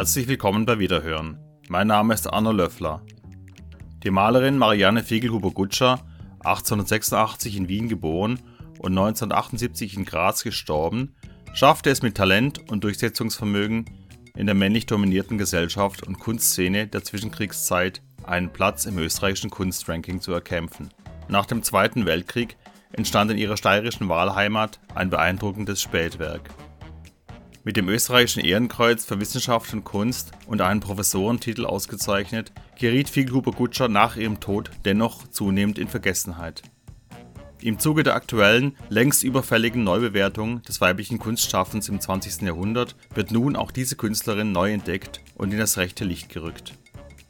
Herzlich willkommen bei Wiederhören. Mein Name ist Arno Löffler. Die Malerin Marianne Fiegelhuber-Gutscher, 1886 in Wien geboren und 1978 in Graz gestorben, schaffte es mit Talent und Durchsetzungsvermögen in der männlich dominierten Gesellschaft und Kunstszene der Zwischenkriegszeit einen Platz im österreichischen Kunstranking zu erkämpfen. Nach dem Zweiten Weltkrieg entstand in ihrer steirischen Wahlheimat ein beeindruckendes Spätwerk. Mit dem österreichischen Ehrenkreuz für Wissenschaft und Kunst und einem Professorentitel ausgezeichnet, geriet Fiegelhuber-Gutscher nach ihrem Tod dennoch zunehmend in Vergessenheit. Im Zuge der aktuellen, längst überfälligen Neubewertung des weiblichen Kunstschaffens im 20. Jahrhundert wird nun auch diese Künstlerin neu entdeckt und in das rechte Licht gerückt.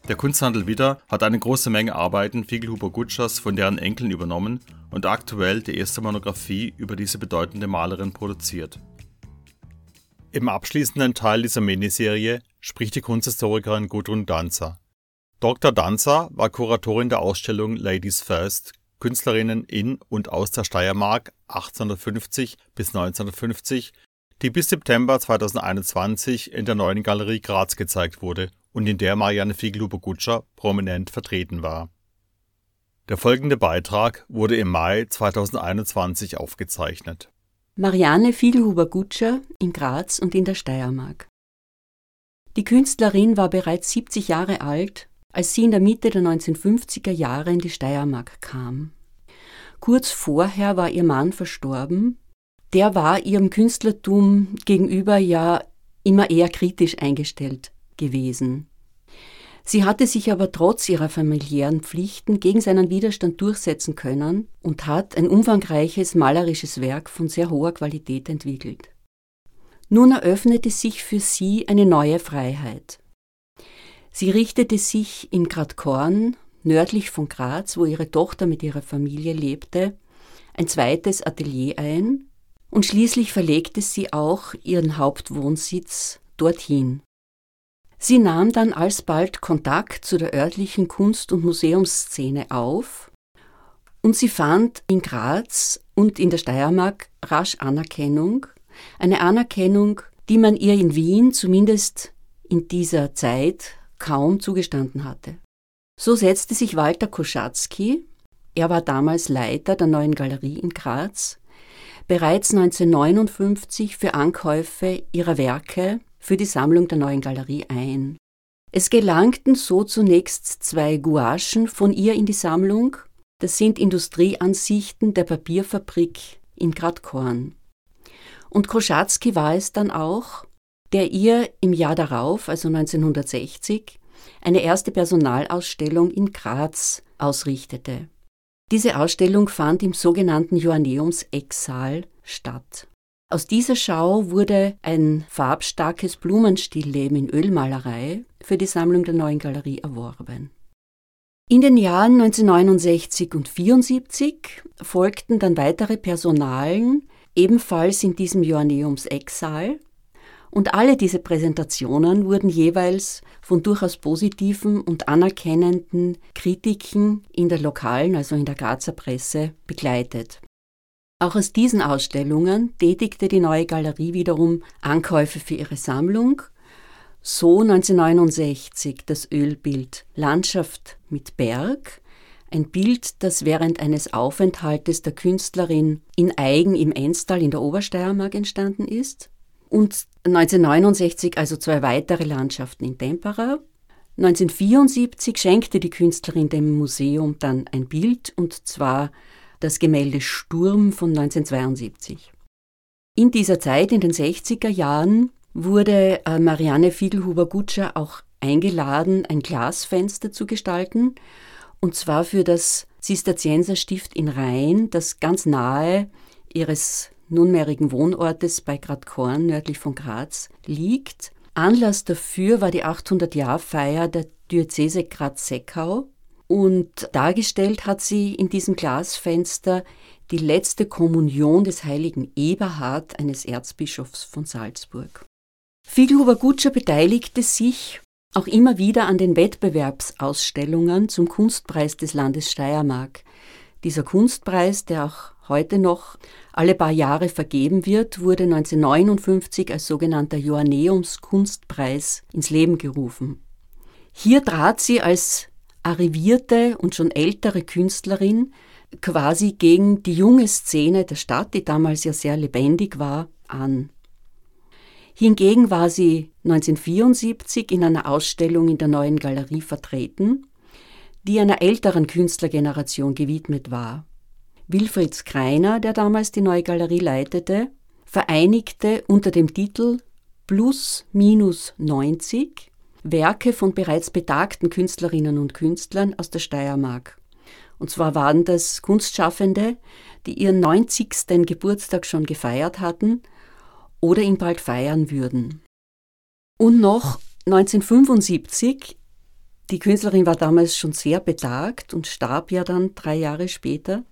Der Kunsthandel Widder hat eine große Menge Arbeiten Fiegelhuber-Gutschers von deren Enkeln übernommen und aktuell die erste Monographie über diese bedeutende Malerin produziert im abschließenden Teil dieser Miniserie spricht die Kunsthistorikerin Gudrun Danzer. Dr. Danzer war Kuratorin der Ausstellung Ladies First – Künstlerinnen in und aus der Steiermark 1850 bis 1950, die bis September 2021 in der Neuen Galerie Graz gezeigt wurde und in der Marianne Fiegelhuber-Gutscher prominent vertreten war. Der folgende Beitrag wurde im Mai 2021 aufgezeichnet Marianne Fiedelhuber-Gutscher in Graz und in der Steiermark. Die Künstlerin war bereits 70 Jahre alt, als sie in der Mitte der 1950er Jahre in die Steiermark kam. Kurz vorher war ihr Mann verstorben. Der war ihrem Künstlertum gegenüber ja immer eher kritisch eingestellt gewesen. Sie hatte sich aber trotz ihrer familiären Pflichten gegen seinen Widerstand durchsetzen können und hat ein umfangreiches malerisches Werk von sehr hoher Qualität entwickelt. Nun eröffnete sich für sie eine neue Freiheit. Sie richtete sich in Gradkorn, nördlich von Graz, wo ihre Tochter mit ihrer Familie lebte, ein zweites Atelier ein und schließlich verlegte sie auch ihren Hauptwohnsitz dorthin. Sie nahm dann alsbald Kontakt zu der örtlichen Kunst- und Museumsszene auf und sie fand in Graz und in der Steiermark rasch Anerkennung, eine Anerkennung, die man ihr in Wien zumindest in dieser Zeit kaum zugestanden hatte. So setzte sich Walter Koschatzky, er war damals Leiter der neuen Galerie in Graz, bereits 1959 für Ankäufe ihrer Werke für die Sammlung der neuen Galerie ein. Es gelangten so zunächst zwei Gouachen von ihr in die Sammlung. Das sind Industrieansichten der Papierfabrik in Gradkorn. Und Kroschatzky war es dann auch, der ihr im Jahr darauf, also 1960, eine erste Personalausstellung in Graz ausrichtete. Diese Ausstellung fand im sogenannten Joanneums-Ecksaal statt. Aus dieser Schau wurde ein farbstarkes Blumenstillleben in Ölmalerei für die Sammlung der Neuen Galerie erworben. In den Jahren 1969 und 1974 folgten dann weitere Personalen, ebenfalls in diesem Joanneums Exal, und alle diese Präsentationen wurden jeweils von durchaus positiven und anerkennenden Kritiken in der lokalen, also in der Grazer Presse, begleitet. Auch aus diesen Ausstellungen tätigte die neue Galerie wiederum Ankäufe für ihre Sammlung. So 1969 das Ölbild Landschaft mit Berg, ein Bild, das während eines Aufenthaltes der Künstlerin in Eigen im Enstal in der Obersteiermark entstanden ist. Und 1969 also zwei weitere Landschaften in Tempera. 1974 schenkte die Künstlerin dem Museum dann ein Bild, und zwar das Gemälde Sturm von 1972. In dieser Zeit, in den 60er Jahren, wurde äh, Marianne Fiedelhuber-Gutscher auch eingeladen, ein Glasfenster zu gestalten, und zwar für das Zisterzienserstift in Rhein, das ganz nahe ihres nunmehrigen Wohnortes bei Gradkorn nördlich von Graz liegt. Anlass dafür war die 800-Jahr-Feier der Diözese Graz-Seckau und dargestellt hat sie in diesem Glasfenster die letzte Kommunion des heiligen Eberhard, eines Erzbischofs von Salzburg. Fiegelhuber-Gutscher beteiligte sich auch immer wieder an den Wettbewerbsausstellungen zum Kunstpreis des Landes Steiermark. Dieser Kunstpreis, der auch heute noch alle paar Jahre vergeben wird, wurde 1959 als sogenannter Joanneums-Kunstpreis ins Leben gerufen. Hier trat sie als arrivierte und schon ältere Künstlerin quasi gegen die junge Szene der Stadt, die damals ja sehr lebendig war, an. Hingegen war sie 1974 in einer Ausstellung in der neuen Galerie vertreten, die einer älteren Künstlergeneration gewidmet war. Wilfried Skreiner, der damals die neue Galerie leitete, vereinigte unter dem Titel Plus minus 90 Werke von bereits betagten Künstlerinnen und Künstlern aus der Steiermark. Und zwar waren das Kunstschaffende, die ihren 90. Geburtstag schon gefeiert hatten oder ihn bald feiern würden. Und noch 1975, die Künstlerin war damals schon sehr betagt und starb ja dann drei Jahre später,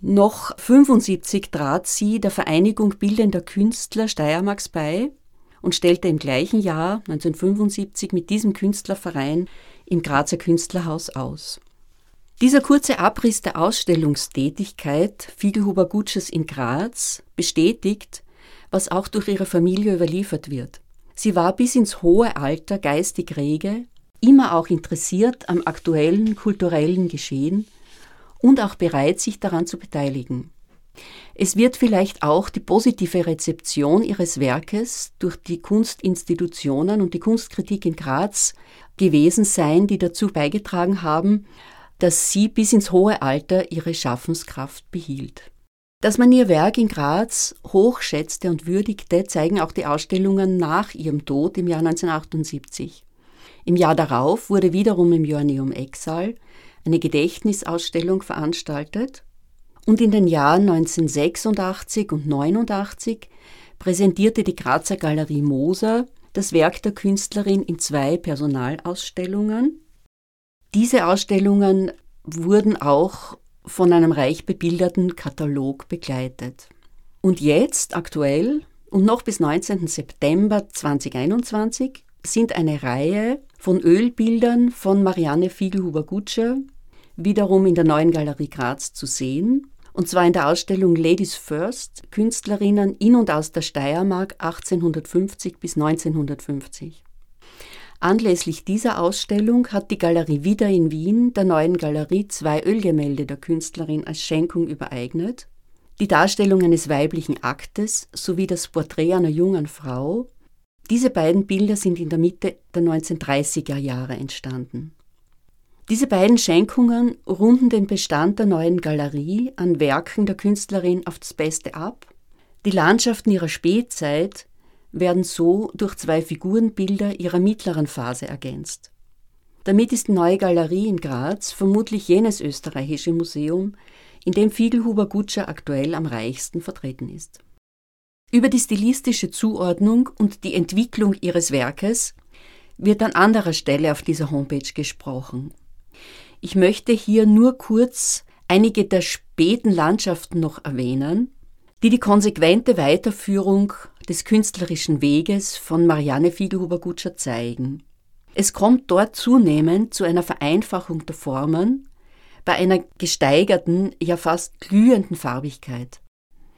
noch 75 trat sie der Vereinigung Bildender Künstler Steiermarks bei und stellte im gleichen Jahr 1975 mit diesem Künstlerverein im Grazer Künstlerhaus aus. Dieser kurze Abriss der Ausstellungstätigkeit Fiegelhuber Gutsches in Graz bestätigt, was auch durch ihre Familie überliefert wird. Sie war bis ins hohe Alter geistig rege, immer auch interessiert am aktuellen kulturellen Geschehen und auch bereit, sich daran zu beteiligen. Es wird vielleicht auch die positive Rezeption ihres Werkes durch die Kunstinstitutionen und die Kunstkritik in Graz gewesen sein, die dazu beigetragen haben, dass sie bis ins hohe Alter ihre Schaffenskraft behielt. Dass man ihr Werk in Graz hochschätzte und würdigte, zeigen auch die Ausstellungen nach ihrem Tod im Jahr 1978. Im Jahr darauf wurde wiederum im Joanneum Exal eine Gedächtnisausstellung veranstaltet und in den Jahren 1986 und 1989 präsentierte die Grazer Galerie Moser das Werk der Künstlerin in zwei Personalausstellungen diese Ausstellungen wurden auch von einem reich bebilderten Katalog begleitet. Und jetzt, aktuell und noch bis 19. September 2021, sind eine Reihe von Ölbildern von Marianne Fiegelhuber-Gutscher wiederum in der neuen Galerie Graz zu sehen. Und zwar in der Ausstellung Ladies First, Künstlerinnen in und aus der Steiermark 1850 bis 1950. Anlässlich dieser Ausstellung hat die Galerie Wieder in Wien der neuen Galerie zwei Ölgemälde der Künstlerin als Schenkung übereignet. Die Darstellung eines weiblichen Aktes sowie das Porträt einer jungen Frau. Diese beiden Bilder sind in der Mitte der 1930er Jahre entstanden. Diese beiden Schenkungen runden den Bestand der neuen Galerie an Werken der Künstlerin auf das Beste ab. Die Landschaften ihrer Spätzeit werden so durch zwei Figurenbilder ihrer mittleren Phase ergänzt. Damit ist die neue Galerie in Graz vermutlich jenes österreichische Museum, in dem Fiegelhuber Gutscher aktuell am reichsten vertreten ist. Über die stilistische Zuordnung und die Entwicklung ihres Werkes wird an anderer Stelle auf dieser Homepage gesprochen. Ich möchte hier nur kurz einige der späten Landschaften noch erwähnen, die die konsequente Weiterführung des künstlerischen Weges von Marianne Fiegelhuber-Gutscher zeigen. Es kommt dort zunehmend zu einer Vereinfachung der Formen, bei einer gesteigerten, ja fast glühenden Farbigkeit.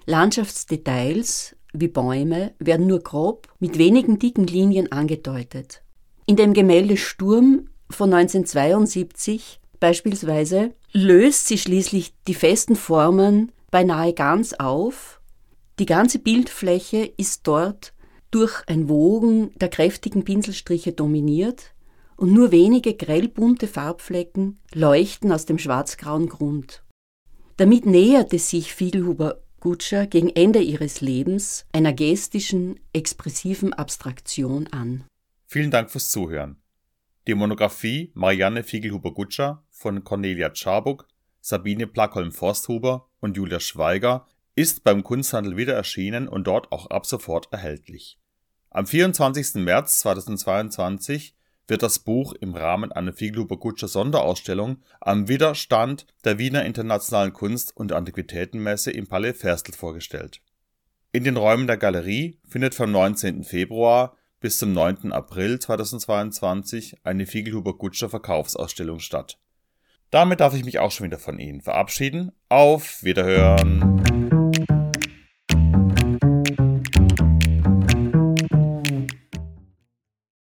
Landschaftsdetails wie Bäume werden nur grob mit wenigen dicken Linien angedeutet. In dem Gemälde Sturm von 1972 beispielsweise löst sie schließlich die festen Formen beinahe ganz auf. Die ganze Bildfläche ist dort durch ein Wogen der kräftigen Pinselstriche dominiert und nur wenige grellbunte Farbflecken leuchten aus dem schwarzgrauen Grund. Damit näherte sich Fiedelhuber Gutscher gegen Ende ihres Lebens einer gestischen, expressiven Abstraktion an. Vielen Dank fürs Zuhören. Die Monographie Marianne Fiegelhuber-Gutscher von Cornelia Czarbuk, Sabine Plackholm-Forsthuber und Julia Schweiger ist beim Kunsthandel wieder erschienen und dort auch ab sofort erhältlich. Am 24. März 2022 wird das Buch im Rahmen einer Fiegelhuber-Gutscher Sonderausstellung am Widerstand der Wiener Internationalen Kunst- und Antiquitätenmesse im Palais Ferstel vorgestellt. In den Räumen der Galerie findet vom 19. Februar bis zum 9. April 2022 eine Fiegelhuber-Gutscher Verkaufsausstellung statt. Damit darf ich mich auch schon wieder von Ihnen verabschieden. Auf Wiederhören!